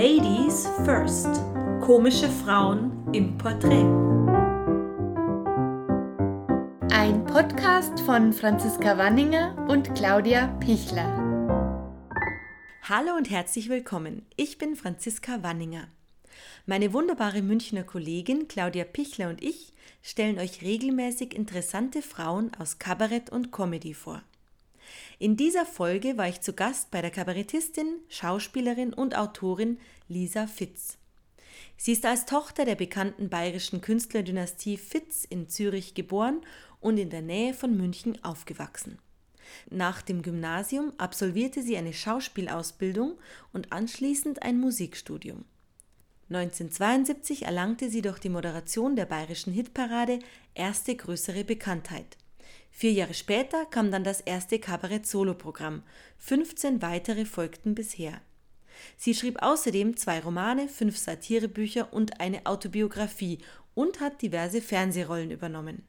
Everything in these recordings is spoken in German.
Ladies First. Komische Frauen im Porträt. Ein Podcast von Franziska Wanninger und Claudia Pichler. Hallo und herzlich willkommen. Ich bin Franziska Wanninger. Meine wunderbare Münchner Kollegin Claudia Pichler und ich stellen euch regelmäßig interessante Frauen aus Kabarett und Comedy vor. In dieser Folge war ich zu Gast bei der Kabarettistin, Schauspielerin und Autorin Lisa Fitz. Sie ist als Tochter der bekannten bayerischen Künstlerdynastie Fitz in Zürich geboren und in der Nähe von München aufgewachsen. Nach dem Gymnasium absolvierte sie eine Schauspielausbildung und anschließend ein Musikstudium. 1972 erlangte sie durch die Moderation der bayerischen Hitparade erste größere Bekanntheit. Vier Jahre später kam dann das erste Kabarett-Solo-Programm. 15 weitere folgten bisher. Sie schrieb außerdem zwei Romane, fünf Satirebücher und eine Autobiografie und hat diverse Fernsehrollen übernommen.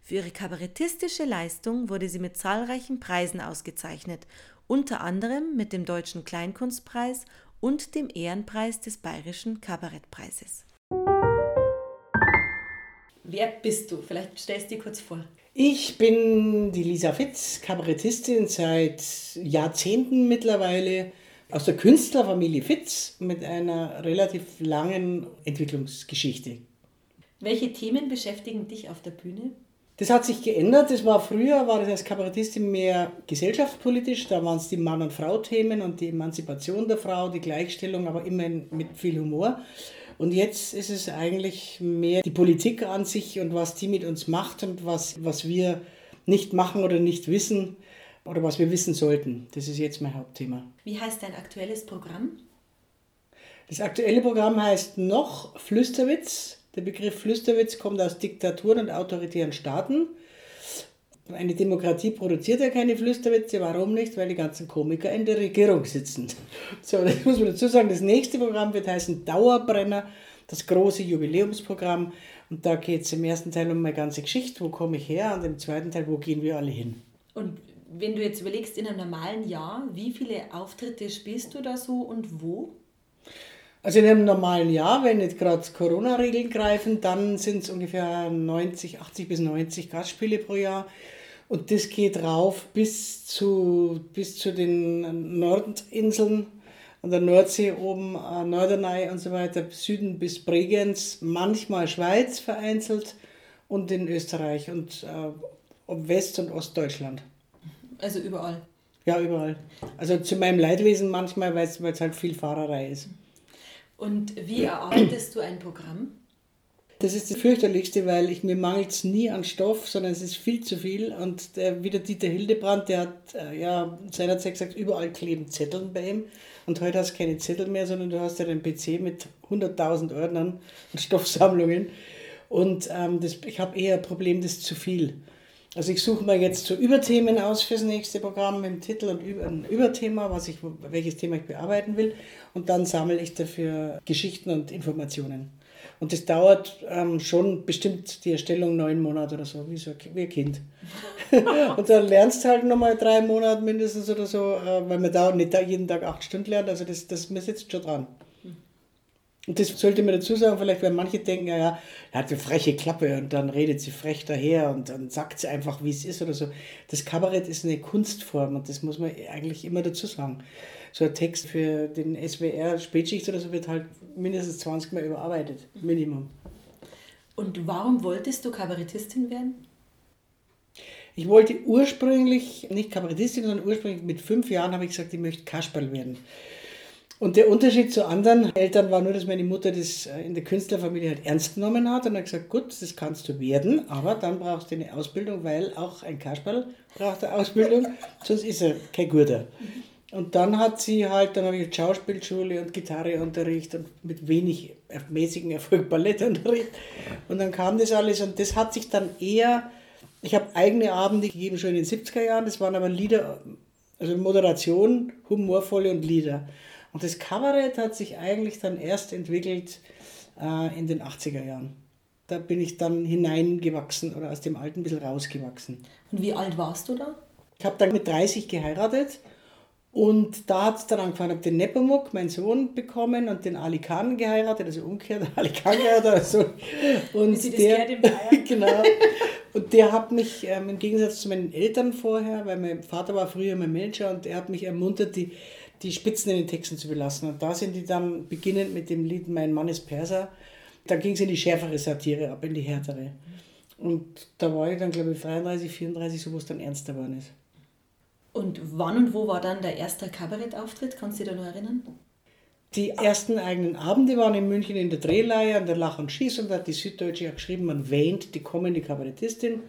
Für ihre kabarettistische Leistung wurde sie mit zahlreichen Preisen ausgezeichnet, unter anderem mit dem Deutschen Kleinkunstpreis und dem Ehrenpreis des Bayerischen Kabarettpreises. Wer bist du? Vielleicht stellst du dir kurz vor. Ich bin die Lisa Fitz, Kabarettistin seit Jahrzehnten mittlerweile aus der Künstlerfamilie Fitz mit einer relativ langen Entwicklungsgeschichte. Welche Themen beschäftigen dich auf der Bühne? Das hat sich geändert. Das war früher, war das als Kabarettistin mehr gesellschaftspolitisch. Da waren es die Mann- und Frau-Themen und die Emanzipation der Frau, die Gleichstellung, aber immer mit viel Humor. Und jetzt ist es eigentlich mehr die Politik an sich und was die mit uns macht und was, was wir nicht machen oder nicht wissen oder was wir wissen sollten. Das ist jetzt mein Hauptthema. Wie heißt dein aktuelles Programm? Das aktuelle Programm heißt noch Flüsterwitz. Der Begriff Flüsterwitz kommt aus Diktaturen und autoritären Staaten. Eine Demokratie produziert ja keine Flüsterwitze. Warum nicht? Weil die ganzen Komiker in der Regierung sitzen. So, das muss man dazu sagen. Das nächste Programm wird heißen Dauerbrenner, das große Jubiläumsprogramm. Und da geht es im ersten Teil um meine ganze Geschichte, wo komme ich her, und im zweiten Teil, wo gehen wir alle hin. Und wenn du jetzt überlegst, in einem normalen Jahr, wie viele Auftritte spielst du da so und wo? Also in einem normalen Jahr, wenn nicht gerade Corona-Regeln greifen, dann sind es ungefähr 90, 80 bis 90 Gastspiele pro Jahr. Und das geht rauf bis zu, bis zu den Nordinseln an der Nordsee oben, äh, Norderney und so weiter, Süden bis Bregenz, manchmal Schweiz vereinzelt und in Österreich und äh, West- und Ostdeutschland. Also überall? Ja, überall. Also zu meinem Leidwesen manchmal, weil es halt viel Fahrerei ist. Und wie erarbeitest du ein Programm? Das ist das fürchterlichste, weil ich, mir mangelt es nie an Stoff, sondern es ist viel zu viel. Und der, wie der Dieter Hildebrand, der hat äh, ja seinerzeit gesagt, überall kleben Zetteln bei ihm. Und heute hast du keine Zettel mehr, sondern du hast ja den PC mit 100.000 Ordnern und Stoffsammlungen. Und ähm, das, ich habe eher ein Problem, das ist zu viel. Also ich suche mir jetzt so Überthemen aus fürs nächste Programm mit dem Titel und ein Überthema, was ich, welches Thema ich bearbeiten will. Und dann sammle ich dafür Geschichten und Informationen. Und das dauert ähm, schon bestimmt die Erstellung neun Monate oder so, wie, so, wie ein Kind. und dann lernst du halt nochmal drei Monate mindestens oder so, äh, weil man da nicht jeden Tag acht Stunden lernt. Also das, das, man sitzt schon dran. Und das sollte man dazu sagen, vielleicht, weil manche denken, ja, ja, er hat eine freche Klappe und dann redet sie frech daher und dann sagt sie einfach, wie es ist oder so. Das Kabarett ist eine Kunstform und das muss man eigentlich immer dazu sagen. So ein Text für den SWR Spätschicht oder so wird halt mindestens 20 Mal überarbeitet, Minimum. Und warum wolltest du Kabarettistin werden? Ich wollte ursprünglich, nicht Kabarettistin, sondern ursprünglich mit fünf Jahren habe ich gesagt, ich möchte Kasperl werden. Und der Unterschied zu anderen Eltern war nur, dass meine Mutter das äh, in der Künstlerfamilie halt ernst genommen hat und hat gesagt, gut, das kannst du werden, aber dann brauchst du eine Ausbildung, weil auch ein Kasperl braucht eine Ausbildung, sonst ist er kein Guter. Und dann hat sie halt, dann habe ich Schauspielschule und Gitarreunterricht und mit wenig mäßigen Erfolg Ballettunterricht. Und dann kam das alles und das hat sich dann eher, ich habe eigene Abende gegeben schon in den 70er Jahren, das waren aber Lieder, also Moderation, humorvolle und Lieder. Und das Kabarett hat sich eigentlich dann erst entwickelt äh, in den 80er Jahren. Da bin ich dann hineingewachsen oder aus dem Alten ein bisschen rausgewachsen. Und wie alt warst du da? Ich habe dann mit 30 geheiratet Und da hat es dann angefangen, ich habe den Nepomuk, meinen Sohn, bekommen und den Ali Khan geheiratet, also umgekehrt, Ali Khan geheiratet. Also, und der, genau. Und der hat mich, ähm, im Gegensatz zu meinen Eltern vorher, weil mein Vater war früher mein Manager und er hat mich ermuntert, die, die Spitzen in den Texten zu belassen. Und da sind die dann beginnend mit dem Lied Mein Mann ist Perser. Da ging es in die schärfere Satire ab, in die härtere. Und da war ich dann, glaube ich, 33, 34, so wo es dann ernster geworden ist. Und wann und wo war dann der erste Kabarettauftritt? Kannst du dich da noch erinnern? Die ersten eigenen Abende waren in München in der Drehleihe an der Lach und Schieß und da hat die Süddeutsche ja geschrieben, man wähnt die kommende Kabarettistin.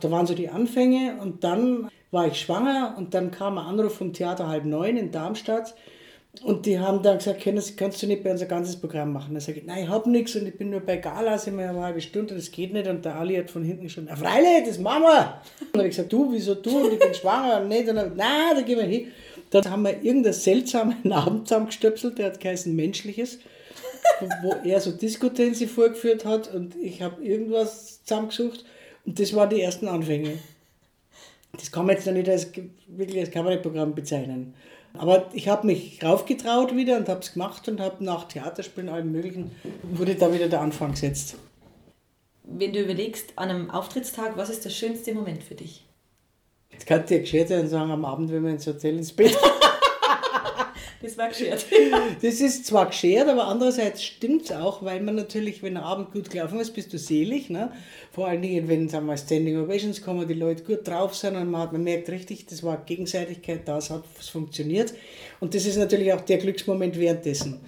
Da waren so die Anfänge und dann war ich schwanger und dann kam ein Anruf vom Theater halb neun in Darmstadt und die haben dann gesagt, kannst, kannst du nicht bei uns ein ganzes Programm machen? Dann sage ich, nein, ich habe nichts und ich bin nur bei Galas immer eine halbe Stunde, das geht nicht. Und der Ali hat von hinten schon, freilich, das machen wir. Und dann habe ich gesagt, du, wieso du? Und ich bin schwanger und nicht. Und dann, nein, da gehen wir hin. Dann haben wir irgendeinen seltsamen Abend zusammengestöpselt, der hat geheißen Menschliches, wo er so Diskotänze vorgeführt hat und ich habe irgendwas zusammengesucht und das waren die ersten Anfänge. Das kann man jetzt noch nicht als wirklich als Kabarettprogramm bezeichnen. Aber ich habe mich raufgetraut wieder und habe es gemacht und habe nach Theaterspielen allem möglichen, wurde da wieder der Anfang gesetzt. Wenn du überlegst, an einem Auftrittstag, was ist der schönste Moment für dich? Jetzt kannst du dir geschert sein und sagen, am Abend, wenn wir ins Hotel ins Bett Das war geschert. Das ist zwar geschert, aber andererseits stimmt es auch, weil man natürlich, wenn der Abend gut gelaufen ist, bist du selig. Ne? Vor allen Dingen, wenn sagen wir, Standing Ovations kommen, die Leute gut drauf sind und man, hat, man merkt richtig, das war Gegenseitigkeit, das hat funktioniert. Und das ist natürlich auch der Glücksmoment währenddessen.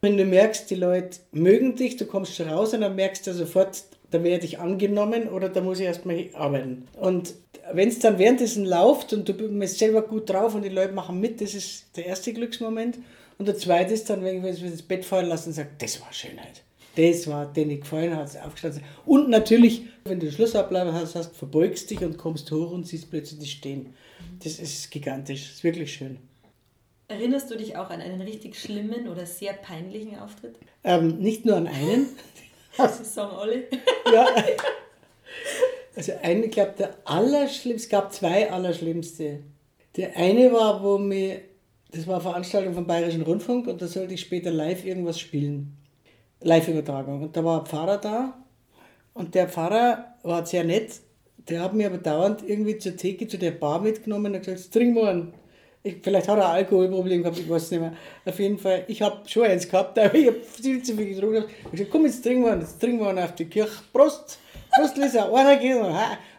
Wenn du merkst, die Leute mögen dich, du kommst schon raus und dann merkst du sofort, da werde ich angenommen oder da muss ich erstmal arbeiten. Und wenn es dann währenddessen läuft und du bist selber gut drauf und die Leute machen mit, das ist der erste Glücksmoment. Und der zweite ist dann, wenn ich das Bett fallen lasse und sage, das war Schönheit. Das war, den ich gefallen hat, aufgestanden. Und natürlich, wenn du den Schlussablauf hast, hast, verbeugst dich und kommst hoch und siehst plötzlich stehen. Das ist gigantisch, das ist wirklich schön. Erinnerst du dich auch an einen richtig schlimmen oder sehr peinlichen Auftritt? Ähm, nicht nur an einen. Das sagen alle. ja. Also einen, ich glaube, der allerschlimmste, es gab zwei allerschlimmste. Der eine war, wo mir, das war eine Veranstaltung vom Bayerischen Rundfunk und da sollte ich später live irgendwas spielen. Live-Übertragung. Und da war ein Pfarrer da und der Pfarrer war sehr nett. Der hat mir aber dauernd irgendwie zur Theke, zu der Bar mitgenommen und gesagt, trink mal einen. Ich, vielleicht hat er ein Alkoholproblem gehabt, ich weiß es nicht mehr. Auf jeden Fall, ich habe schon eins gehabt, aber ich habe viel zu viel getrunken. Ich habe gesagt, komm, jetzt trinken wir einen, jetzt trinken wir einen auf die Kirche. Prost! Prost, Lisa, einer geht und,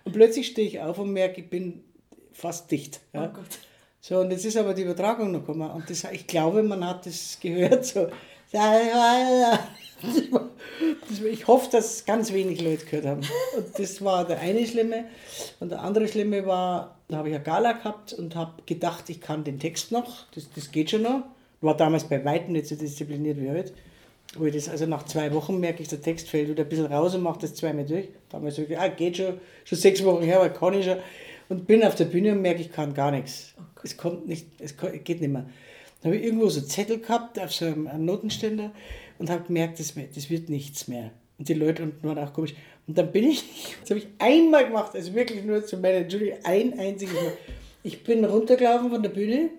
und plötzlich stehe ich auf und merke, ich bin fast dicht. Ja. Oh Gott. So, und jetzt ist aber die Übertragung noch gekommen. Und das, ich glaube, man hat das gehört. So. Ich hoffe, dass ganz wenig Leute gehört haben. Und das war der eine Schlimme. Und der andere Schlimme war, da habe ich eine Gala gehabt und habe gedacht, ich kann den Text noch. Das, das geht schon noch. War damals bei Weitem nicht so diszipliniert wie heute. Wo ich das, also nach zwei Wochen merke ich, der Text fällt wieder ein bisschen raus und mache das zweimal durch. Damals sage ich, ah, geht schon, schon sechs Wochen her, aber kann ich schon. Und bin auf der Bühne und merke, ich kann gar nichts. es kommt nicht, es geht nicht mehr. Dann habe ich irgendwo so Zettel gehabt auf so einem Notenständer und habe gemerkt, das, das wird nichts mehr. Und die Leute unten waren auch komisch. Und dann bin ich, das habe ich einmal gemacht, also wirklich nur zu meiner Entschuldigung, ein einziges Mal. Ich bin runtergelaufen von der Bühne,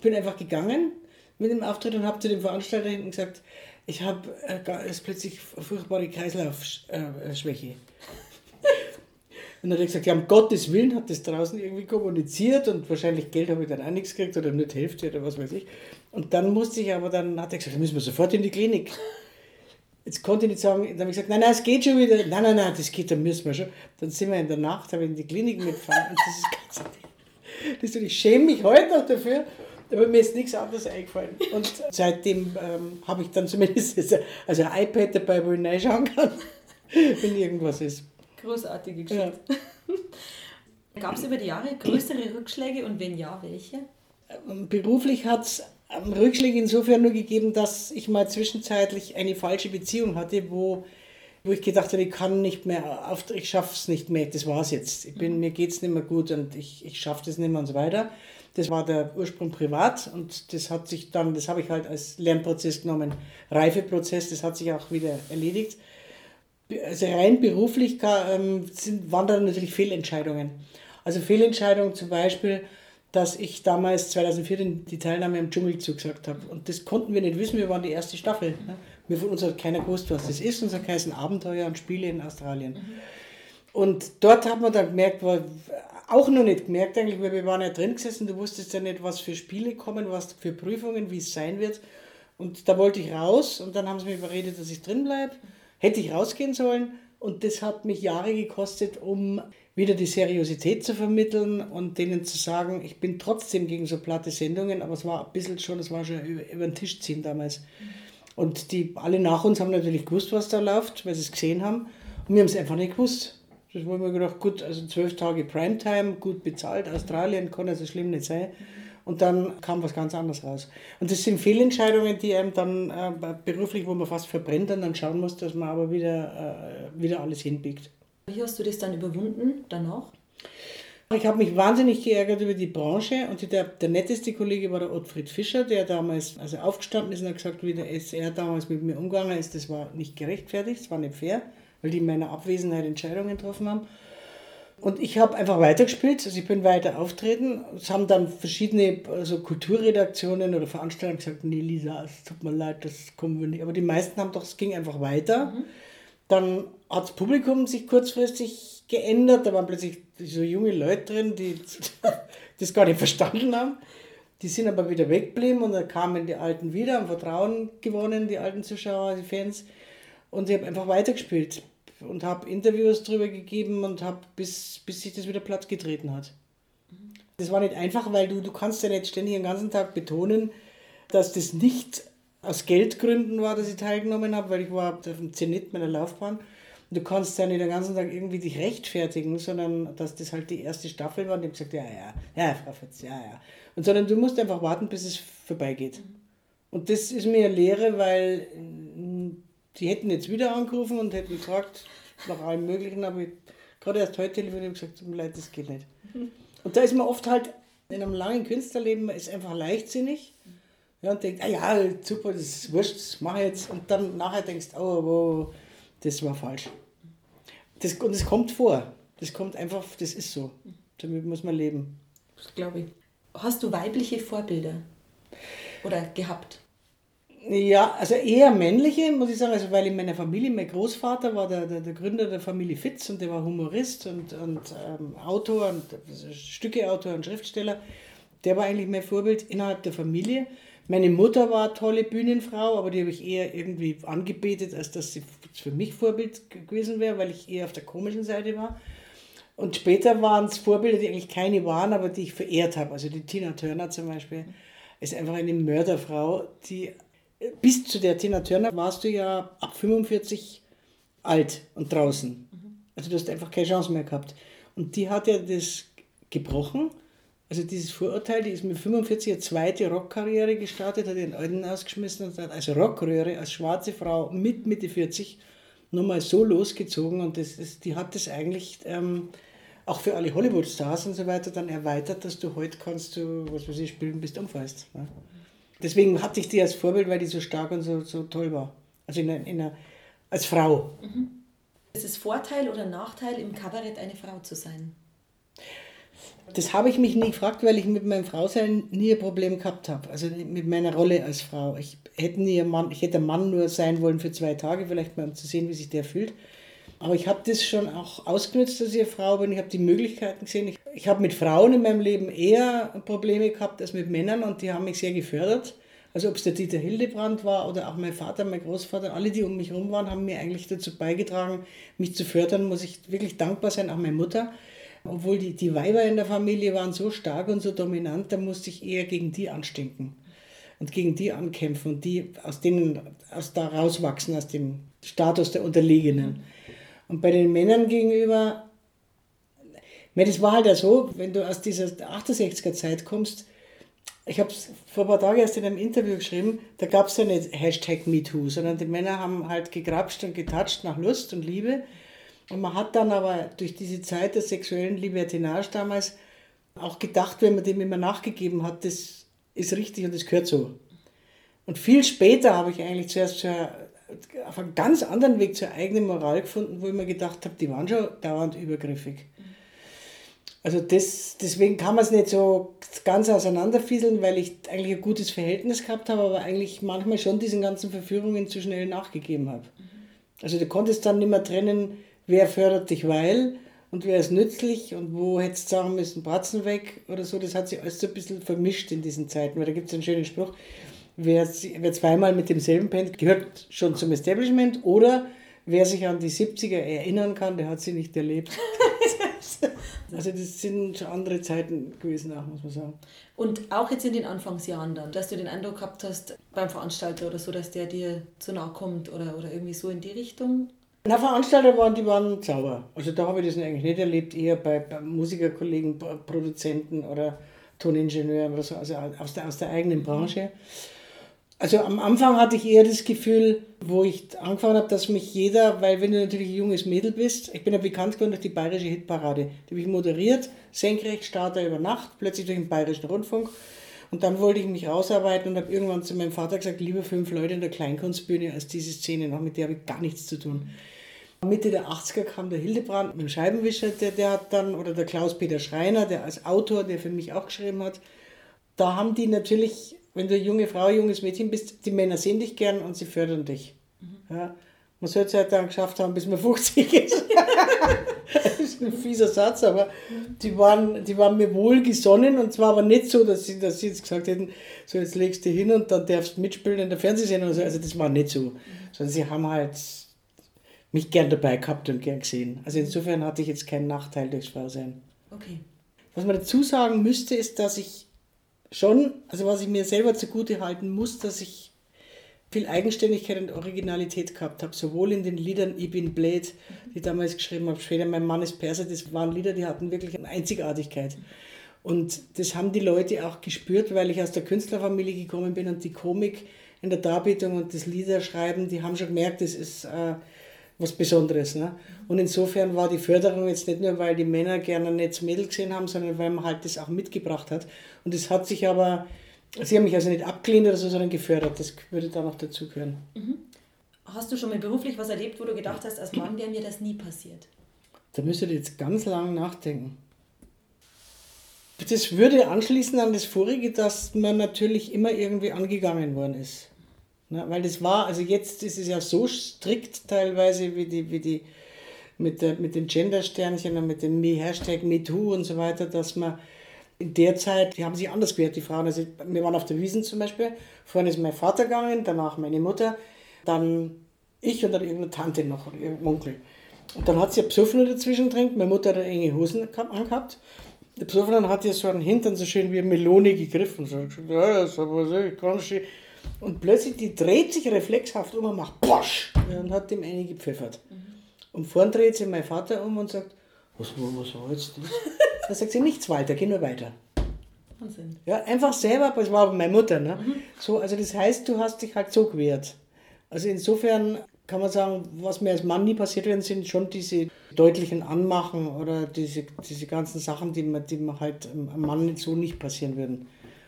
bin einfach gegangen mit dem Auftritt und habe zu dem Veranstalter hinten gesagt, ich habe äh, plötzlich furchtbare Kreislaufschwäche. Dann hat er gesagt, ja, um Gottes Willen hat das draußen irgendwie kommuniziert und wahrscheinlich Geld habe ich dann auch nichts gekriegt oder die Hälfte oder was weiß ich. Und dann musste ich aber, dann hat er gesagt, dann müssen wir sofort in die Klinik. Jetzt konnte ich nicht sagen, dann habe ich gesagt, nein, nein, es geht schon wieder. Nein, nein, nein, das geht, dann müssen wir schon. Dann sind wir in der Nacht, habe ich in die Klinik mitgefahren und das ist ganz, das ich schäme mich heute noch dafür, aber mir ist nichts anderes eingefallen. Und seitdem ähm, habe ich dann zumindest also ein iPad dabei, wo ich reinschauen kann, wenn irgendwas ist. Großartige Geschichte. Ja. Gab es über die Jahre größere Rückschläge und wenn ja, welche? Ähm, beruflich hat es Rückschläge insofern nur gegeben, dass ich mal zwischenzeitlich eine falsche Beziehung hatte, wo, wo ich gedacht habe, ich kann nicht mehr, ich schaffe es nicht mehr, das war es jetzt. Ich bin, mir geht es nicht mehr gut und ich, ich schaffe das nicht mehr und so weiter. Das war der Ursprung privat und das hat sich dann, das habe ich halt als Lernprozess genommen, Reifeprozess, das hat sich auch wieder erledigt. Also rein beruflich ähm, sind, waren da natürlich Fehlentscheidungen. Also Fehlentscheidungen zum Beispiel, dass ich damals 2004 die Teilnahme am Dschungel zugesagt habe. Und das konnten wir nicht wissen, wir waren die erste Staffel. Ne? Wir von uns hat keiner gewusst, was das ist. Unser heißen Abenteuer und Spiele in Australien. Mhm. Und dort hat man dann gemerkt, war, auch noch nicht gemerkt eigentlich, weil wir waren ja drin gesessen, du wusstest ja nicht, was für Spiele kommen, was für Prüfungen, wie es sein wird. Und da wollte ich raus und dann haben sie mir überredet, dass ich drin bleibe. Hätte ich rausgehen sollen und das hat mich Jahre gekostet, um wieder die Seriosität zu vermitteln und denen zu sagen, ich bin trotzdem gegen so platte Sendungen, aber es war ein bisschen schon, es war schon über, über den Tisch ziehen damals. Und die alle nach uns haben natürlich gewusst, was da läuft, weil sie es gesehen haben. Und wir haben es einfach nicht gewusst. Das haben wir gedacht, gut, also zwölf Tage Primetime, gut bezahlt, Australien kann also schlimm nicht sein. Und dann kam was ganz anderes raus. Und das sind Fehlentscheidungen, die einem dann äh, beruflich, wo man fast verbrennt und dann schauen muss, dass man aber wieder, äh, wieder alles hinbiegt. Wie hast du das dann überwunden danach? Ich habe mich wahnsinnig geärgert über die Branche und der, der netteste Kollege war der Ottfried Fischer, der damals also aufgestanden ist und hat gesagt, wie der SR damals mit mir umgegangen ist, das war nicht gerechtfertigt, das war nicht fair, weil die in meiner Abwesenheit Entscheidungen getroffen haben. Und ich habe einfach weitergespielt, also ich bin weiter auftreten. Es haben dann verschiedene also Kulturredaktionen oder Veranstaltungen gesagt, nee Lisa, es tut mir leid, das kommen wir nicht. Aber die meisten haben doch, es ging einfach weiter. Mhm. Dann hat das Publikum sich kurzfristig geändert, da waren plötzlich so junge Leute drin, die das gar nicht verstanden haben. Die sind aber wieder weggeblieben und dann kamen die Alten wieder, haben Vertrauen gewonnen, die alten Zuschauer, die Fans. Und ich habe einfach weitergespielt und habe Interviews darüber gegeben und habe bis, bis sich das wieder platt getreten hat. Das war nicht einfach, weil du, du kannst ja nicht ständig den ganzen Tag betonen, dass das nicht aus Geldgründen war, dass ich teilgenommen habe, weil ich war auf dem Zenit meiner Laufbahn. Und du kannst ja nicht den ganzen Tag irgendwie dich rechtfertigen, sondern dass das halt die erste Staffel war und ich habe gesagt, ja, ja, ja, Frau Fitz, ja, ja. Und sondern du musst einfach warten, bis es vorbeigeht. Und das ist mir eine Lehre, weil die hätten jetzt wieder angerufen und hätten gefragt nach allem Möglichen, aber ich gerade erst heute telefoniert und gesagt, tut mir leid, das geht nicht. Und da ist man oft halt in einem langen Künstlerleben, ist einfach leichtsinnig ja, und denkt, ah ja, super, das ist wurscht, das mache ich jetzt. Und dann nachher denkst du, oh, oh, das war falsch. Das, und das kommt vor. Das kommt einfach, das ist so. Damit muss man leben. Das glaube ich. Hast du weibliche Vorbilder? Oder gehabt? Ja, also eher männliche, muss ich sagen, also weil in meiner Familie, mein Großvater war der, der, der Gründer der Familie Fitz und der war Humorist und, und ähm, Autor und also Stückeautor und Schriftsteller. Der war eigentlich mein Vorbild innerhalb der Familie. Meine Mutter war tolle Bühnenfrau, aber die habe ich eher irgendwie angebetet, als dass sie für mich Vorbild gewesen wäre, weil ich eher auf der komischen Seite war. Und später waren es Vorbilder, die eigentlich keine waren, aber die ich verehrt habe. Also die Tina Turner zum Beispiel ist einfach eine Mörderfrau, die bis zu der Tina Turner warst du ja ab 45 alt und draußen. Also du hast einfach keine Chance mehr gehabt. Und die hat ja das gebrochen. Also dieses Vorurteil, die ist mit 45 eine zweite Rockkarriere gestartet, hat ihren Alten ausgeschmissen und hat als Rockröhre, als schwarze Frau mit Mitte 40 nochmal so losgezogen und das ist, die hat das eigentlich ähm, auch für alle Hollywood-Stars und so weiter dann erweitert, dass du heute kannst du, was weiß ich, spielen bis du umfallst. Ne? Deswegen hatte ich die als Vorbild, weil die so stark und so, so toll war. Also in einer, in einer, als Frau. Mhm. Ist es Vorteil oder Nachteil, im Kabarett eine Frau zu sein? Das habe ich mich nie gefragt, weil ich mit meinem Frausein nie ein Problem gehabt habe. Also mit meiner Rolle als Frau. Ich hätte, nie ein Mann, ich hätte ein Mann nur sein wollen für zwei Tage, vielleicht mal um zu sehen, wie sich der fühlt. Aber ich habe das schon auch ausgenutzt, dass ich eine Frau bin. Ich habe die Möglichkeiten gesehen. Ich, ich habe mit Frauen in meinem Leben eher Probleme gehabt als mit Männern und die haben mich sehr gefördert. Also ob es der Dieter Hildebrand war oder auch mein Vater, mein Großvater, alle, die um mich herum waren, haben mir eigentlich dazu beigetragen, mich zu fördern. Muss ich wirklich dankbar sein, auch meine Mutter. Obwohl die, die Weiber in der Familie waren so stark und so dominant, da musste ich eher gegen die anstinken und gegen die ankämpfen und die aus denen aus da rauswachsen, aus dem Status der Unterlegenen. Und bei den Männern gegenüber, das war halt ja so, wenn du aus dieser 68er Zeit kommst, ich habe es vor ein paar Tagen erst in einem Interview geschrieben, da gab es ja nicht Hashtag MeToo, sondern die Männer haben halt gegrapscht und getatscht nach Lust und Liebe. Und man hat dann aber durch diese Zeit der sexuellen Libertinage damals auch gedacht, wenn man dem immer nachgegeben hat, das ist richtig und das gehört so. Und viel später habe ich eigentlich zuerst auf einem ganz anderen Weg zur eigenen Moral gefunden, wo ich mir gedacht habe, die waren schon dauernd übergriffig. Also das, deswegen kann man es nicht so ganz auseinanderfieseln, weil ich eigentlich ein gutes Verhältnis gehabt habe, aber eigentlich manchmal schon diesen ganzen Verführungen zu schnell nachgegeben habe. Also du konntest dann nicht mehr trennen, wer fördert dich weil und wer ist nützlich und wo hättest du sagen müssen, Bratzen weg oder so. Das hat sich alles so ein bisschen vermischt in diesen Zeiten, weil da gibt es einen schönen Spruch, wer, wer zweimal mit demselben pennt, gehört schon zum Establishment oder wer sich an die 70er erinnern kann, der hat sie nicht erlebt. Also das sind schon andere Zeiten gewesen, auch, muss man sagen. Und auch jetzt in den Anfangsjahren dann, dass du den Eindruck gehabt hast beim Veranstalter oder so, dass der dir zu nahe kommt oder, oder irgendwie so in die Richtung? Na, Veranstalter waren, die waren sauber. Also da habe ich das eigentlich nicht erlebt, eher bei, bei Musikerkollegen, Produzenten oder Toningenieuren oder so, also aus der, aus der eigenen Branche. Mhm. Also am Anfang hatte ich eher das Gefühl, wo ich angefangen habe, dass mich jeder, weil wenn du natürlich ein junges Mädel bist, ich bin ja bekannt geworden durch die Bayerische Hitparade, die habe ich moderiert, senkrecht, Starter über Nacht, plötzlich durch den Bayerischen Rundfunk. Und dann wollte ich mich rausarbeiten und habe irgendwann zu meinem Vater gesagt, lieber fünf Leute in der Kleinkunstbühne als diese Szene noch, mit der habe ich gar nichts zu tun. Mitte der 80er kam der Hildebrand mit dem Scheibenwischer, der, der hat dann, oder der Klaus-Peter Schreiner, der als Autor, der für mich auch geschrieben hat. Da haben die natürlich wenn du eine junge Frau, junges Mädchen bist, die Männer sehen dich gern und sie fördern dich. Mhm. Ja, man sollte es halt dann geschafft haben, bis man 50 ist. das ist ein fieser Satz, aber die waren, die waren mir wohlgesonnen und zwar aber nicht so, dass sie, dass sie jetzt gesagt hätten, so jetzt legst du hin und dann darfst du mitspielen in der Fernsehsendung. Also, also das war nicht so. Mhm. Sondern sie haben halt mich gern dabei gehabt und gern gesehen. Also insofern hatte ich jetzt keinen Nachteil durchs Frausein. Okay. Was man dazu sagen müsste, ist, dass ich schon, also was ich mir selber zugute halten muss, dass ich viel Eigenständigkeit und Originalität gehabt habe, sowohl in den Liedern Ich bin blöd, die ich damals geschrieben habe, später Mein Mann ist Perser, das waren Lieder, die hatten wirklich eine Einzigartigkeit. Und das haben die Leute auch gespürt, weil ich aus der Künstlerfamilie gekommen bin und die Komik in der Darbietung und das Liederschreiben, die haben schon gemerkt, das ist äh, was Besonderes. Ne? Und insofern war die Förderung jetzt nicht nur, weil die Männer gerne ein nettes Mädel gesehen haben, sondern weil man halt das auch mitgebracht hat. Und es hat sich aber, sie haben mich also nicht abgelehnt oder so, sondern gefördert. Das würde da noch dazugehören. Mhm. Hast du schon mal beruflich was erlebt, wo du gedacht hast, als Mann wäre mir das nie passiert? Da müsstet ihr jetzt ganz lang nachdenken. Das würde anschließen an das vorige, dass man natürlich immer irgendwie angegangen worden ist. Na, weil das war, also jetzt ist es ja so strikt teilweise, wie die, wie die mit, der, mit den Gender-Sternchen und mit dem Me Hashtag MeToo und so weiter, dass man in der Zeit, die haben sich anders gehört, die Frauen. Also wir waren auf der Wiesen zum Beispiel, vorhin ist mein Vater gegangen, danach meine Mutter, dann ich und dann irgendeine Tante noch irgendein Onkel. Und dann hat sie ein Psoffener dazwischen trinkt, meine Mutter hat enge Hosen angehabt. Der Psoffener hat ihr so einen Hintern so schön wie eine Melone gegriffen. So, ja, das ist aber so, ganz schön. Und plötzlich, die dreht sich reflexhaft um und macht Bosch und hat dem eine gepfeffert. Mhm. Und vorn dreht sich mein Vater um und sagt, was, was war jetzt das? da sagt sie, nichts weiter, geh nur weiter. Wahnsinn. Ja, einfach selber, das war aber meine Mutter. Ne? Mhm. So, also das heißt, du hast dich halt so gewehrt. Also insofern kann man sagen, was mir als Mann nie passiert werden, sind schon diese deutlichen Anmachen oder diese, diese ganzen Sachen, die man, die man halt einem Mann so nicht passieren würden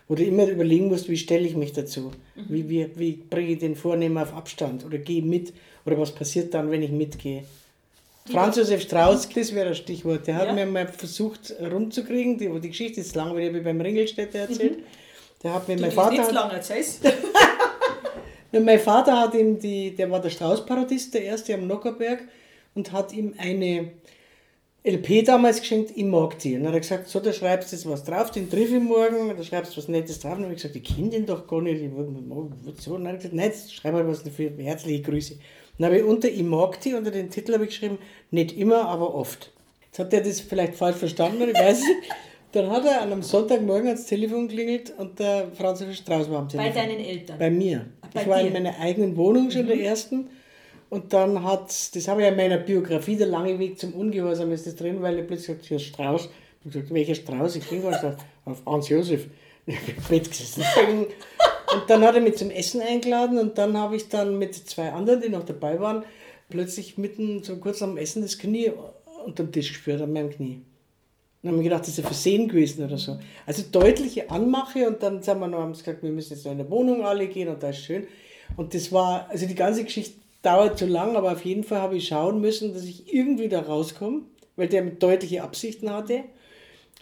wo du immer überlegen musst, wie stelle ich mich dazu? Mhm. Wie, wie, wie bringe ich den Vornehmer auf Abstand oder gehe mit? Oder was passiert dann, wenn ich mitgehe? Franz Josef Strauß, das wäre ein Stichwort. Der hat ja. mir mal versucht rumzukriegen, die, die Geschichte ist lang, weil ich beim Ringelstädter erzählt. Mhm. Der hat mir du, mein Vater. Nicht lang erzählst. mein Vater hat ihm die, der war der Strauß-Parodist, der erste am Nockerberg, und hat ihm eine LP damals geschenkt, ich mag die. Und dann hat er gesagt, so, da schreibst du jetzt was drauf, den triff ich morgen, da schreibst du was Nettes drauf. Und dann habe ich gesagt, ich kenne den doch gar nicht. Ich so. Und dann hat er gesagt, nein, schreib mal was dafür, herzliche Grüße. Und dann habe ich unter Ich mag die, unter den Titel habe ich geschrieben, nicht immer, aber oft. Jetzt hat er das vielleicht falsch verstanden, ich weiß nicht. Dann hat er an einem Sonntagmorgen ans Telefon klingelt und der Franz Strauß war am Telefon. Bei deinen Eltern? Bei mir. Bei ich war dir? in meiner eigenen Wohnung schon mhm. der ersten und dann hat, das habe ich in meiner Biografie, der lange Weg zum Ungehorsam ist das drin, weil ich plötzlich gesagt hier Strauß. Ich habe gesagt, welcher Strauß? Ich ging was auf Franz Josef. Bett gesessen. Und dann hat er mich zum Essen eingeladen und dann habe ich dann mit zwei anderen, die noch dabei waren, plötzlich mitten so kurz am Essen das Knie unter dem Tisch gespürt, an meinem Knie. Dann haben wir gedacht, das ist ein Versehen gewesen oder so. Also deutliche Anmache und dann haben wir noch haben gesagt, wir müssen jetzt noch in der Wohnung alle gehen und da ist schön. Und das war, also die ganze Geschichte dauert zu lang, aber auf jeden Fall habe ich schauen müssen, dass ich irgendwie da rauskomme, weil der deutliche Absichten hatte.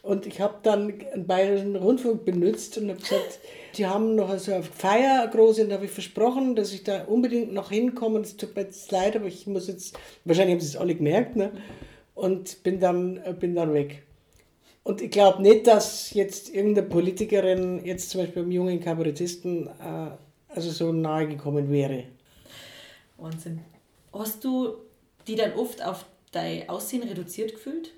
Und ich habe dann einen bayerischen Rundfunk benutzt und habe gesagt, die haben noch so eine Feier große und da habe ich versprochen, dass ich da unbedingt noch hinkomme. Es tut mir jetzt leid, aber ich muss jetzt, wahrscheinlich haben sie es alle gemerkt, ne? und bin dann, bin dann weg. Und ich glaube nicht, dass jetzt irgendeine Politikerin jetzt zum Beispiel einem jungen Kabarettisten äh, also so nahe gekommen wäre. Wahnsinn. Hast du die dann oft auf dein Aussehen reduziert gefühlt?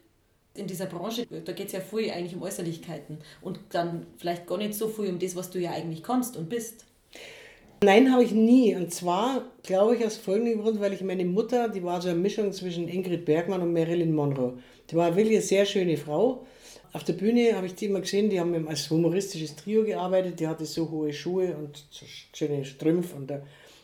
In dieser Branche, da geht es ja viel eigentlich um Äußerlichkeiten und dann vielleicht gar nicht so viel um das, was du ja eigentlich kannst und bist. Nein, habe ich nie. Und zwar, glaube ich, aus folgendem Grund, weil ich meine Mutter, die war so eine Mischung zwischen Ingrid Bergmann und Marilyn Monroe. Die war wirklich eine sehr schöne Frau auf der Bühne habe ich die immer gesehen, die haben als humoristisches Trio gearbeitet. Die hatte so hohe Schuhe und so schöne Strümpfe und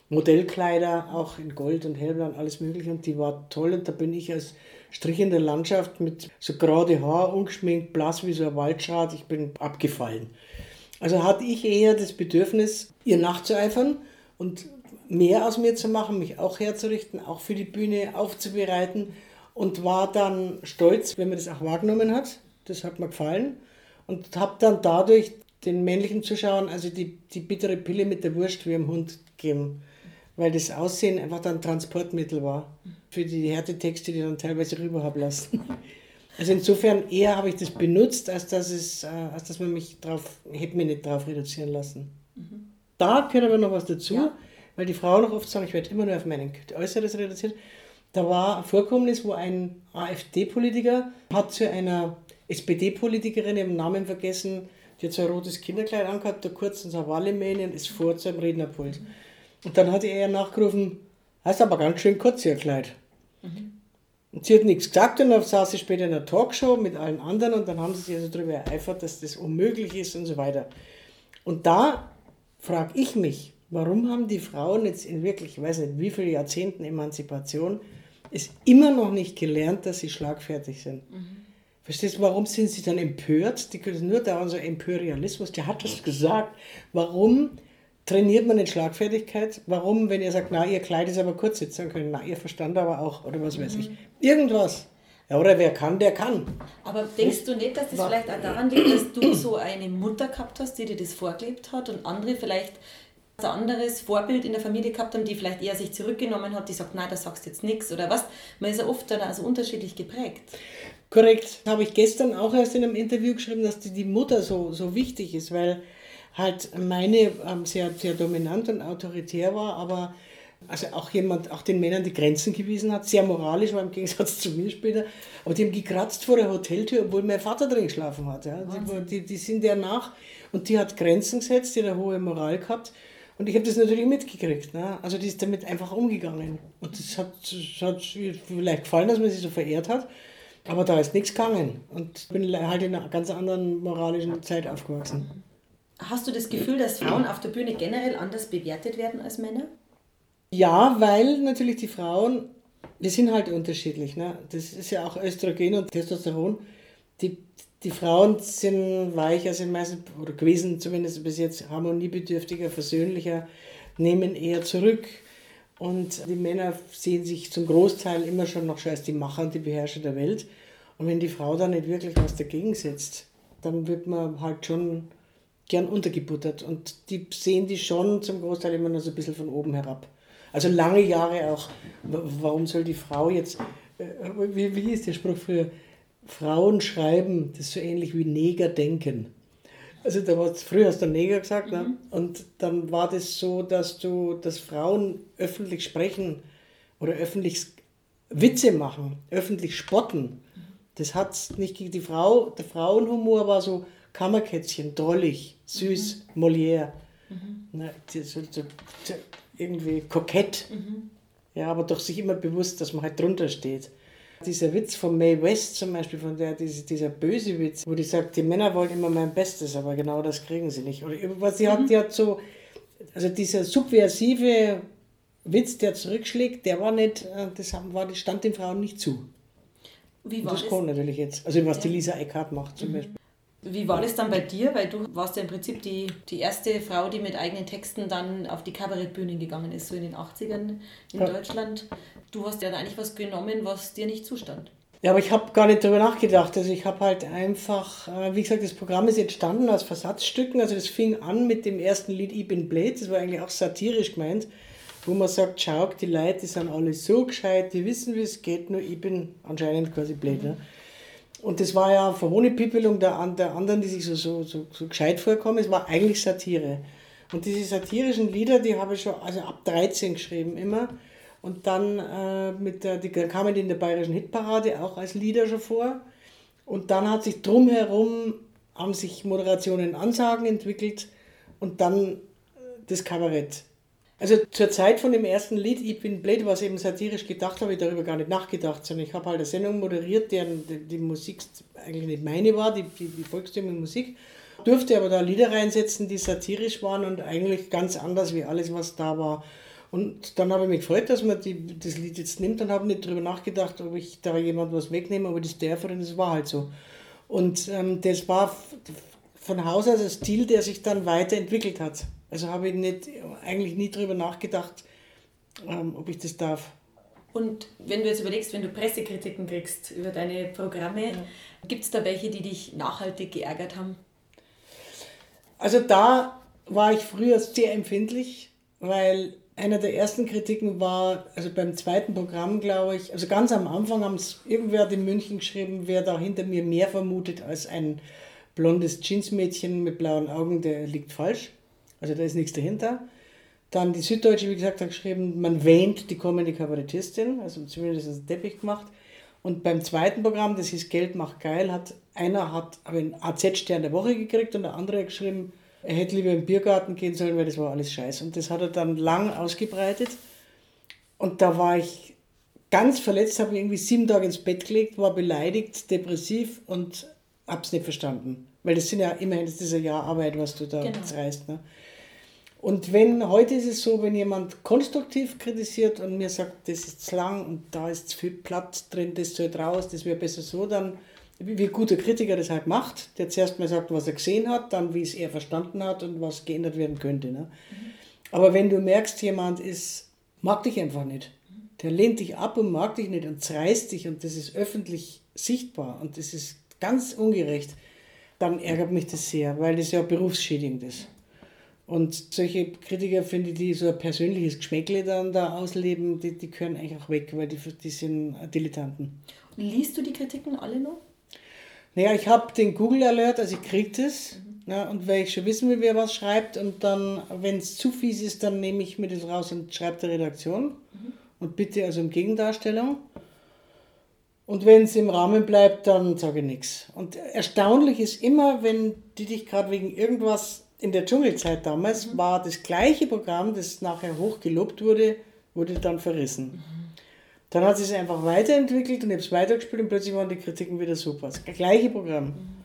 Modellkleider, auch in Gold und Hellblau alles mögliche. Und die war toll. Und da bin ich als Strich in der Landschaft mit so gerade Haar, ungeschminkt, blass wie so ein Waldschrat, ich bin abgefallen. Also hatte ich eher das Bedürfnis, ihr nachzueifern und mehr aus mir zu machen, mich auch herzurichten, auch für die Bühne aufzubereiten und war dann stolz, wenn man das auch wahrgenommen hat das hat mir gefallen und habe dann dadurch den männlichen Zuschauern also die, die bittere Pille mit der Wurst wie am Hund gegeben, weil das Aussehen einfach dann Transportmittel war für die Härtetexte, die dann teilweise rüber haben lassen. Also insofern eher habe ich das benutzt, als dass, es, äh, als dass man mich drauf, hätte mich nicht drauf reduzieren lassen. Mhm. Da gehört aber noch was dazu, ja. weil die Frauen noch oft sagen, ich werde immer nur auf mein Äußeres reduziert. Da war ein Vorkommnis, wo ein AfD-Politiker hat zu einer SPD-Politikerin, ich habe den Namen vergessen, die hat so ein rotes Kinderkleid angehabt, da kurz Wallemähne und ist vor zu einem Rednerpult. Und dann hat er nachgerufen, hast aber ganz schön kurz ihr Kleid. Mhm. Und sie hat nichts gesagt und dann saß sie später in einer Talkshow mit allen anderen und dann haben sie sich also darüber ereifert, dass das unmöglich ist und so weiter. Und da frage ich mich, warum haben die Frauen jetzt in wirklich, ich weiß nicht, wie viele Jahrzehnten Emanzipation, es immer noch nicht gelernt, dass sie schlagfertig sind. Mhm. Verstehst du, warum sind sie dann empört? Die können nur da unser Imperialismus, der hat das gesagt. Warum trainiert man in Schlagfertigkeit? Warum, wenn ihr sagt, na, ihr Kleid ist aber kurz sitzen können, na, ihr Verstand aber auch, oder was weiß ich. Mhm. Irgendwas. Ja, oder wer kann, der kann. Aber denkst du nicht, dass das vielleicht auch daran liegt, dass du so eine Mutter gehabt hast, die dir das vorgelebt hat und andere vielleicht ein anderes Vorbild in der Familie gehabt haben, die vielleicht eher sich zurückgenommen hat, die sagt, nein, da sagst du jetzt nichts oder was. Man ist ja oft dann also unterschiedlich geprägt. Korrekt. Habe ich gestern auch erst in einem Interview geschrieben, dass die, die Mutter so, so wichtig ist, weil halt meine ähm, sehr, sehr dominant und autoritär war, aber also auch jemand, auch den Männern die Grenzen gewiesen hat, sehr moralisch war im Gegensatz zu mir später, aber die haben gekratzt vor der Hoteltür, obwohl mein Vater drin geschlafen hat. Ja. Die, die, die sind der nach und die hat Grenzen gesetzt, die hat eine hohe Moral gehabt. Und ich habe das natürlich mitgekriegt. Ne? Also die ist damit einfach umgegangen. Und das hat, das hat vielleicht gefallen, dass man sie so verehrt hat. Aber da ist nichts gegangen und ich bin halt in einer ganz anderen moralischen Zeit aufgewachsen. Hast du das Gefühl, dass Frauen auf der Bühne generell anders bewertet werden als Männer? Ja, weil natürlich die Frauen, wir sind halt unterschiedlich. Ne? Das ist ja auch Östrogen und Testosteron. Die, die Frauen sind weicher, sind meistens, oder gewesen zumindest bis jetzt, harmoniebedürftiger, versöhnlicher, nehmen eher zurück und die Männer sehen sich zum Großteil immer schon noch als die Macher und die Beherrscher der Welt. Und wenn die Frau da nicht wirklich was dagegen setzt, dann wird man halt schon gern untergebuttert. Und die sehen die schon zum Großteil immer nur so ein bisschen von oben herab. Also lange Jahre auch. Warum soll die Frau jetzt, äh, wie, wie ist der Spruch früher? Frauen schreiben, das ist so ähnlich wie Neger denken. Also da war früher hast du Neger gesagt, ne? mhm. ne? und dann war das so, dass du, dass Frauen öffentlich sprechen oder öffentlich Witze machen, öffentlich spotten. Das hat nicht gegen die Frau, der Frauenhumor war so Kammerkätzchen, drollig, süß, mhm. Molière. Mhm. Ne, so, so, irgendwie kokett. Mhm. Ja, aber doch sich immer bewusst, dass man halt drunter steht. Dieser Witz von Mae West zum Beispiel, von der, dieser böse Witz, wo die sagt, die Männer wollen immer mein Bestes, aber genau das kriegen sie nicht. Oder was sie mhm. hat, die hat so, also dieser subversive Witz, der zurückschlägt, der war nicht, äh, das war, das stand den Frauen nicht zu. Wie war das? Das kommt natürlich jetzt. Also was ja. die Lisa Eckhardt macht zum mhm. Beispiel. Wie war das dann bei dir? Weil du warst ja im Prinzip die, die erste Frau, die mit eigenen Texten dann auf die Kabarettbühnen gegangen ist, so in den 80ern in ja. Deutschland. Du hast ja da eigentlich was genommen, was dir nicht zustand. Ja, aber ich habe gar nicht darüber nachgedacht. Also ich habe halt einfach, äh, wie gesagt, das Programm ist entstanden aus Versatzstücken. Also das fing an mit dem ersten Lied Ich bin blöd, das war eigentlich auch satirisch gemeint, wo man sagt, schau, die Leute die sind alle so gescheit, die wissen, wie es geht, nur ich bin anscheinend quasi blöd. Ne? Und das war ja Verhohnepippelung der, der anderen, die sich so, so, so, so gescheit vorkommen. Es war eigentlich Satire. Und diese satirischen Lieder, die habe ich schon also ab 13 geschrieben immer. Und dann äh, mit der, die kamen die in der bayerischen Hitparade auch als Lieder schon vor. Und dann hat sich drumherum, haben sich Moderationen Ansagen entwickelt und dann äh, das Kabarett. Also zur Zeit von dem ersten Lied, Ich bin blöd, was eben satirisch gedacht habe, ich darüber gar nicht nachgedacht, sondern ich habe halt eine Sendung moderiert, deren die, die Musik eigentlich nicht meine war, die, die, die volkstümliche Musik durfte aber da Lieder reinsetzen, die satirisch waren und eigentlich ganz anders wie alles, was da war. Und dann habe ich mich gefreut, dass man die, das Lied jetzt nimmt und habe nicht darüber nachgedacht, ob ich da jemand was wegnehme, aber das darf und das war halt so. Und ähm, das war von Haus aus ein Stil, der sich dann weiterentwickelt hat. Also habe ich nicht, eigentlich nie darüber nachgedacht, ähm, ob ich das darf. Und wenn du jetzt überlegst, wenn du Pressekritiken kriegst über deine Programme, ja. gibt es da welche, die dich nachhaltig geärgert haben? Also da war ich früher sehr empfindlich, weil einer der ersten Kritiken war, also beim zweiten Programm, glaube ich, also ganz am Anfang haben es irgendwer in München geschrieben, wer da hinter mir mehr vermutet als ein blondes Jeansmädchen mit blauen Augen, der liegt falsch. Also da ist nichts dahinter. Dann die Süddeutsche, wie gesagt, hat geschrieben, man wähnt die kommende Kabarettistin, also zumindest einen Teppich gemacht. Und beim zweiten Programm, das hieß Geld macht geil, hat einer hat einen AZ-Stern der Woche gekriegt und der andere hat geschrieben, er hätte lieber im Biergarten gehen sollen, weil das war alles scheiße. Und das hat er dann lang ausgebreitet. Und da war ich ganz verletzt, habe mich irgendwie sieben Tage ins Bett gelegt, war beleidigt, depressiv und habe es nicht verstanden. Weil das sind ja immerhin das ist ein Jahr Arbeit, was du da genau. reißt. Ne? Und wenn, heute ist es so, wenn jemand konstruktiv kritisiert und mir sagt, das ist zu lang und da ist zu viel Platz drin, das soll raus, das wäre besser so, dann, wie guter Kritiker das halt macht, der zuerst mal sagt, was er gesehen hat, dann wie es er verstanden hat und was geändert werden könnte. Ne? Mhm. Aber wenn du merkst, jemand ist, mag dich einfach nicht, der lehnt dich ab und mag dich nicht und zerreißt dich und das ist öffentlich sichtbar und das ist ganz ungerecht, dann ärgert mich das sehr, weil das ja berufsschädigend ist. Und solche Kritiker, finde ich, die so ein persönliches Geschmäckle dann da ausleben, die, die können eigentlich auch weg, weil die, die sind Dilettanten. Liest du die Kritiken alle noch? Naja, ich habe den Google Alert, also ich kriege das. Mhm. Ja, und weil ich schon wissen will, wer was schreibt, und dann, wenn es zu fies ist, dann nehme ich mir das raus und schreibe der Redaktion. Mhm. Und bitte also um Gegendarstellung. Und wenn es im Rahmen bleibt, dann sage ich nichts. Und erstaunlich ist immer, wenn die dich gerade wegen irgendwas in der Dschungelzeit damals mhm. war das gleiche Programm, das nachher hoch gelobt wurde, wurde dann verrissen. Mhm. Dann hat es sich einfach weiterentwickelt und ich habe es weitergespielt und plötzlich waren die Kritiken wieder super. Das gleiche Programm. Mhm.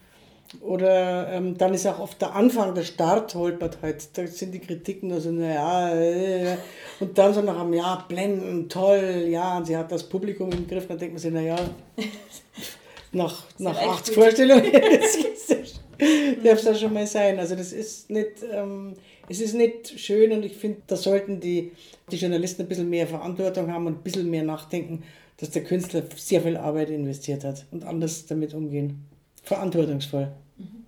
Oder ähm, dann ist auch oft der Anfang, der Start holpert halt. Da sind die Kritiken also, naja, äh, und dann so nach einem Jahr blenden, toll, ja, und sie hat das Publikum im Griff, dann denkt man sich, naja, nach, nach 80 Vorstellungen, darf es ja schon mal sein. Also das ist nicht, ähm, es ist nicht schön und ich finde, da sollten die, die Journalisten ein bisschen mehr Verantwortung haben und ein bisschen mehr nachdenken, dass der Künstler sehr viel Arbeit investiert hat und anders damit umgehen. Verantwortungsvoll. Mhm.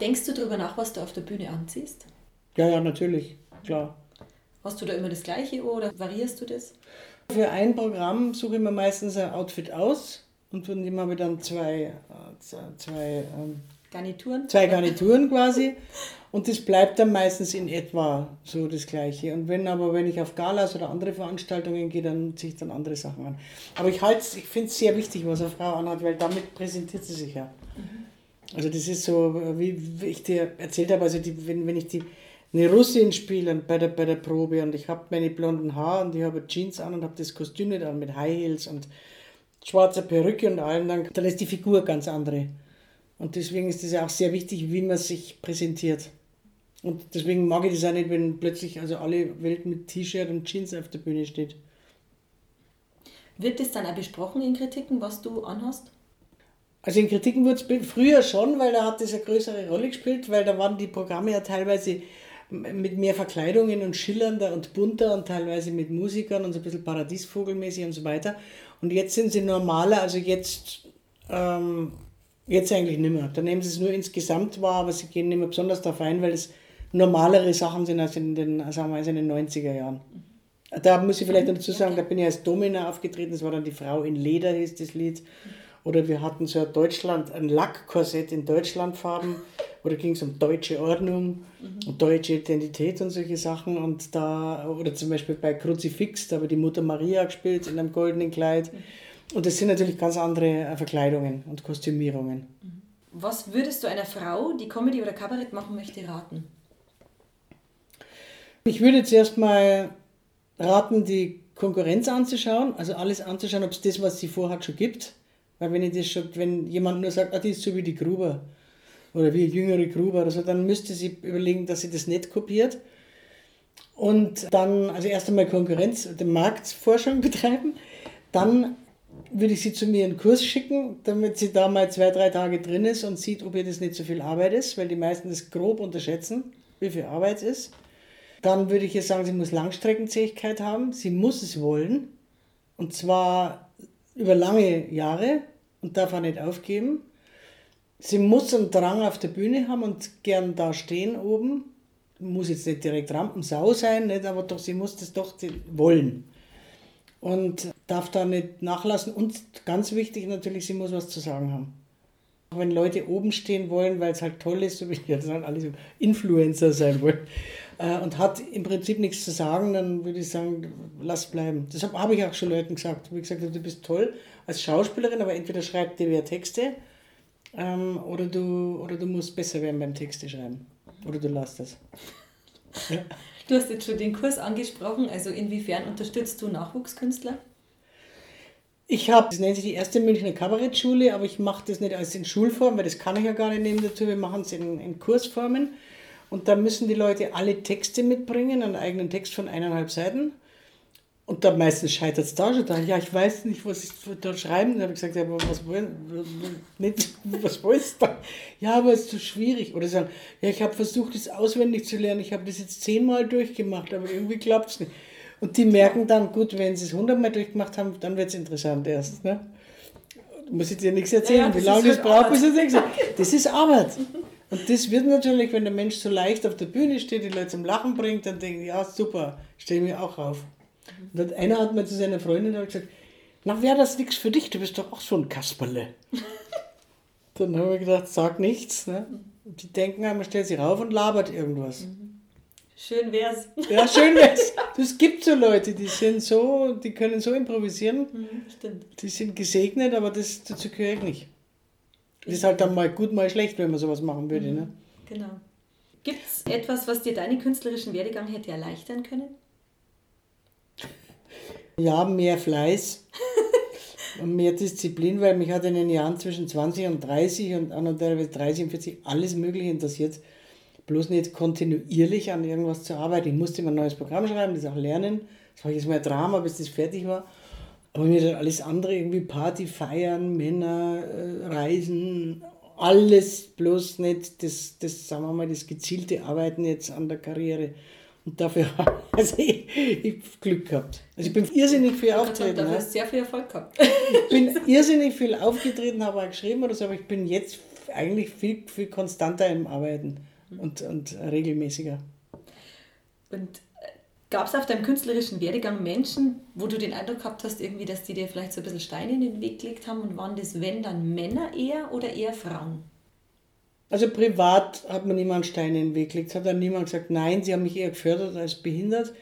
Denkst du darüber nach, was du auf der Bühne anziehst? Ja, ja, natürlich, klar. Hast du da immer das Gleiche oder variierst du das? Für ein Programm suche ich mir meistens ein Outfit aus und von dem habe ich dann zwei, zwei ähm, Garnituren. Zwei Garnituren quasi. Und das bleibt dann meistens in etwa so das Gleiche. Und wenn aber, wenn ich auf Galas oder andere Veranstaltungen gehe, dann ziehe ich dann andere Sachen an. Aber ich halte ich finde es sehr wichtig, was eine Frau anhat, weil damit präsentiert sie sich ja. Mhm. Also das ist so, wie ich dir erzählt habe, also die, wenn, wenn ich die eine Russin spiele bei der, bei der Probe und ich habe meine blonden Haare und ich habe Jeans an und habe das Kostüm nicht an mit High Heels und schwarzer Perücke und allem, dann, dann ist die Figur ganz andere. Und deswegen ist es ja auch sehr wichtig, wie man sich präsentiert. Und deswegen mag ich das auch nicht, wenn plötzlich also alle Welt mit T-Shirt und Jeans auf der Bühne steht. Wird das dann auch besprochen in Kritiken, was du anhast? Also in Kritiken wurde es früher schon, weil da hat das eine größere Rolle gespielt, weil da waren die Programme ja teilweise mit mehr Verkleidungen und schillernder und bunter und teilweise mit Musikern und so ein bisschen Paradiesvogelmäßig und so weiter. Und jetzt sind sie normaler, also jetzt, ähm, jetzt eigentlich nicht mehr. Da nehmen sie es nur insgesamt wahr, aber sie gehen nicht mehr besonders darauf ein, weil es normalere Sachen sind als in den, sagen wir, als in den 90er Jahren. Da muss ich vielleicht noch dazu sagen, da bin ich als Domina aufgetreten, das war dann die Frau in Leder, hieß das Lied. Oder wir hatten so ein Deutschland, ein Lackkorsett in Deutschlandfarben, oder ging es um deutsche Ordnung mhm. und deutsche Identität und solche Sachen. Und da, oder zum Beispiel bei Kruzifix, da habe die Mutter Maria gespielt in einem goldenen Kleid. Und das sind natürlich ganz andere äh, Verkleidungen und Kostümierungen. Mhm. Was würdest du einer Frau, die Comedy oder Kabarett machen möchte, raten? Ich würde zuerst mal raten, die Konkurrenz anzuschauen, also alles anzuschauen, ob es das, was sie vorhat, schon gibt. Weil wenn, ich das schon, wenn jemand nur sagt, ah, die ist so wie die Gruber oder wie jüngere Gruber oder so, dann müsste sie überlegen, dass sie das nicht kopiert. Und dann, also erst einmal Konkurrenz, den Marktforschung betreiben. Dann würde ich sie zu mir in Kurs schicken, damit sie da mal zwei, drei Tage drin ist und sieht, ob ihr das nicht so viel Arbeit ist, weil die meisten das grob unterschätzen, wie viel Arbeit es ist. Dann würde ich ihr sagen, sie muss Langstreckenzähigkeit haben, sie muss es wollen und zwar über lange Jahre und darf auch nicht aufgeben. Sie muss einen Drang auf der Bühne haben und gern da stehen oben. Muss jetzt nicht direkt Rampensau sein, nicht, aber doch, sie muss das doch wollen. Und darf da nicht nachlassen. Und ganz wichtig natürlich, sie muss was zu sagen haben. Auch wenn Leute oben stehen wollen, weil es halt toll ist, so wie jetzt halt alle so Influencer sein wollen, äh, und hat im Prinzip nichts zu sagen, dann würde ich sagen, lass bleiben. Deshalb habe ich auch schon Leuten gesagt, wie gesagt, du bist toll als Schauspielerin, aber entweder schreibt dir wer Texte ähm, oder, du, oder du musst besser werden beim Texte schreiben. Oder du lässt es. Ja. Du hast jetzt schon den Kurs angesprochen, also inwiefern unterstützt du Nachwuchskünstler? Ich habe, das nennt sich die erste Münchner Kabarettschule, aber ich mache das nicht als in Schulform, weil das kann ich ja gar nicht nehmen dazu. Wir machen es in, in Kursformen. Und da müssen die Leute alle Texte mitbringen, einen eigenen Text von eineinhalb Seiten. Und da meistens scheitert es da schon dann. Ja, ich weiß nicht, was ich da schreiben. Dann habe ich gesagt, ja, aber was wollen, nicht, was willst du da? Ja, aber es ist zu schwierig. Oder sagen, ja, ich habe versucht, das auswendig zu lernen. Ich habe das jetzt zehnmal durchgemacht, aber irgendwie klappt es nicht. Und die merken dann, gut, wenn sie es hundertmal durchgemacht haben, dann wird es interessant erst. Ne? Muss ich dir nichts erzählen, ja, wie lange das braucht, bis es nichts Das ist Arbeit. Und das wird natürlich, wenn der Mensch so leicht auf der Bühne steht, die Leute zum Lachen bringt, dann denken, ja, super, stelle mir auch auf. Und einer hat mal zu seiner Freundin gesagt, na, wäre das nichts für dich, du bist doch auch so ein Kasperle. dann habe ich gedacht, sag nichts. Ne? Die denken, man stellt sich rauf und labert irgendwas. Schön wär's. Ja, schön wär's. Es gibt so Leute, die sind so, die können so improvisieren. Mhm, stimmt. Die sind gesegnet, aber das, dazu gehöre ich nicht. Das ist halt dann mal gut, mal schlecht, wenn man sowas machen würde. Mhm. Ne? Genau. Gibt es etwas, was dir deinen künstlerischen Werdegang hätte erleichtern können? Ja, mehr Fleiß und mehr Disziplin, weil mich hat in den Jahren zwischen 20 und 30 und anderthalb 30 und 40 alles Mögliche interessiert. Bloß nicht kontinuierlich an irgendwas zu arbeiten. Ich musste immer ein neues Programm schreiben, das auch lernen. Das war jetzt mal ein Drama, bis das fertig war. Aber mir dann alles andere, irgendwie Party, Feiern, Männer, äh, Reisen, alles bloß nicht das, das, sagen wir mal, das gezielte Arbeiten jetzt an der Karriere. Und dafür also ich, ich Glück gehabt. Also ich bin irrsinnig viel aufgetreten. Dafür hast sehr viel Erfolg gehabt. Ich bin irrsinnig viel aufgetreten, habe auch geschrieben oder so, aber ich bin jetzt eigentlich viel, viel konstanter im Arbeiten und, und regelmäßiger. Und äh, gab es auf deinem künstlerischen Werdegang Menschen, wo du den Eindruck gehabt hast, irgendwie, dass die dir vielleicht so ein bisschen Steine in den Weg gelegt haben und waren das, wenn dann Männer eher oder eher Frauen? Also privat hat mir niemand Steine in den Weg gelegt. Hat dann niemand gesagt, nein, sie haben mich eher gefördert als behindert.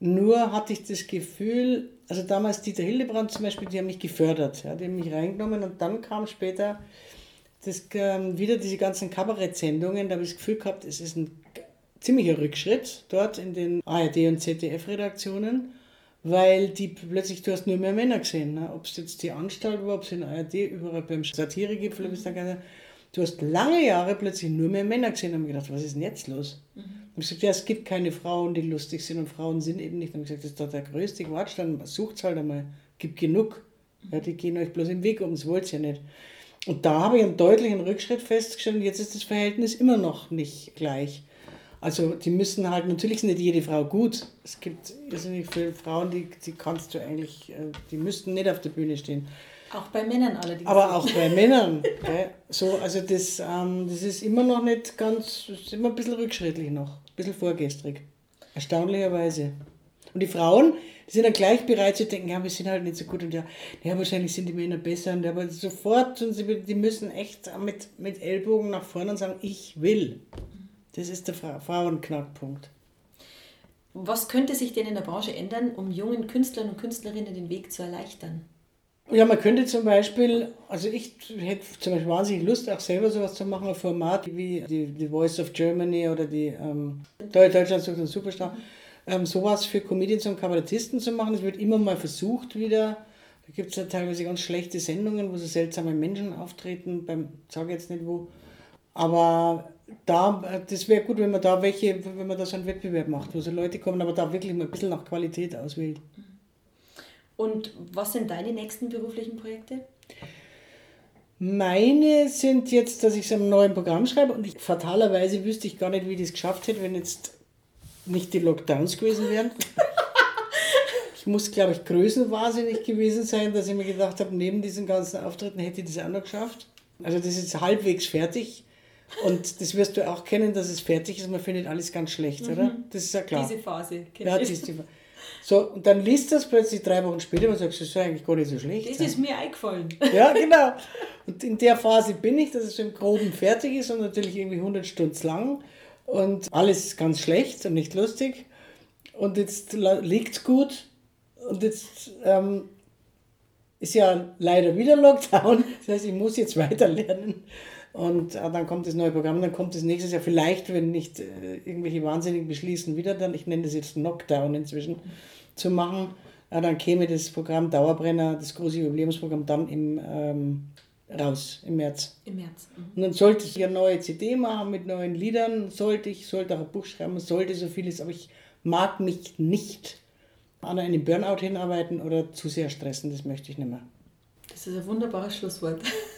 Nur hatte ich das Gefühl, also damals Dieter Hildebrand zum Beispiel, die haben mich gefördert, ja, die haben mich reingenommen und dann kam später das, ähm, wieder diese ganzen Kabarett-Sendungen, da habe ich das Gefühl gehabt, es ist ein ziemlicher Rückschritt dort in den ARD und ZDF-Redaktionen, weil die plötzlich, du hast nur mehr Männer gesehen, ne? ob es jetzt die Anstalt war, ob es in ARD, überall beim Satiregipfel, mhm. dann gesagt, du hast lange Jahre plötzlich nur mehr Männer gesehen und gedacht, was ist denn jetzt los? Mhm. Und ich gesagt, ja, es gibt keine Frauen, die lustig sind und Frauen sind eben nicht. Und ich gesagt, das ist doch der größte Quatsch, dann sucht es halt einmal, gibt genug. Ja, die gehen euch bloß im Weg um, das wollt ihr nicht. Und da habe ich einen deutlichen Rückschritt festgestellt und jetzt ist das Verhältnis immer noch nicht gleich. Also die müssen halt, natürlich ist nicht jede Frau gut. Es gibt irrsinnig viele Frauen, die, die kannst du eigentlich, äh, die müssten nicht auf der Bühne stehen. Auch bei Männern allerdings. Aber auch bei Männern. Gell? So, also das, ähm, das ist immer noch nicht ganz, ist immer ein bisschen rückschrittlich noch, ein bisschen vorgestrig. Erstaunlicherweise. Und die Frauen, die sind dann gleich bereit zu denken, ja, wir sind halt nicht so gut und ja, ja wahrscheinlich sind die Männer besser und aber sofort, und sie, die müssen echt mit, mit Ellbogen nach vorne und sagen, ich will. Das ist der Fra Frauenknackpunkt. Was könnte sich denn in der Branche ändern, um jungen Künstlern und Künstlerinnen den Weg zu erleichtern? Ja, man könnte zum Beispiel, also ich hätte zum Beispiel wahnsinnig Lust, auch selber sowas zu machen, ein Format wie die, die Voice of Germany oder die ähm, Deutschland sucht einen Superstar. Ähm, sowas für Comedians und Kabarettisten zu machen. Das wird immer mal versucht wieder. Da gibt es ja teilweise ganz schlechte Sendungen, wo so seltsame Menschen auftreten, beim, sage jetzt nicht wo. Aber da, das wäre gut, wenn man da welche, wenn man da so einen Wettbewerb macht, wo so Leute kommen, aber da wirklich mal ein bisschen nach Qualität auswählt. Und was sind deine nächsten beruflichen Projekte? Meine sind jetzt, dass ich so ein neues Programm schreibe und ich, fatalerweise wüsste ich gar nicht, wie ich das geschafft hätte, wenn jetzt nicht die Lockdowns gewesen wären. ich muss, glaube ich, größenwahnsinnig gewesen sein, dass ich mir gedacht habe, neben diesen ganzen Auftritten hätte ich das auch noch geschafft. Also das ist halbwegs fertig. Und das wirst du auch kennen, dass es fertig ist. Man findet alles ganz schlecht, mhm. oder? Das ist ja klar. Diese Phase. Ja, diese Phase. So, und dann liest das plötzlich drei Wochen später und sagst, das ist eigentlich gar nicht so schlecht. Das ist mir eingefallen. Ja, genau. Und in der Phase bin ich, dass es im Groben fertig ist und natürlich irgendwie 100 Stunden lang und alles ganz schlecht und nicht lustig. Und jetzt liegt es gut und jetzt ähm, ist ja leider wieder Lockdown. Das heißt, ich muss jetzt weiter lernen. Und äh, dann kommt das neue Programm, dann kommt das nächstes Jahr vielleicht, wenn nicht äh, irgendwelche Wahnsinnigen beschließen, wieder dann, ich nenne das jetzt Knockdown inzwischen zu machen. Ja, dann käme das Programm Dauerbrenner, das große Jubiläumsprogramm, dann im, ähm, raus im März. Im März. Mhm. Und dann sollte ich eine neue CD machen mit neuen Liedern, sollte ich, sollte auch ein Buch schreiben, sollte so vieles, aber ich mag mich nicht an einem Burnout hinarbeiten oder zu sehr stressen, das möchte ich nicht mehr. Das ist ein wunderbares Schlusswort.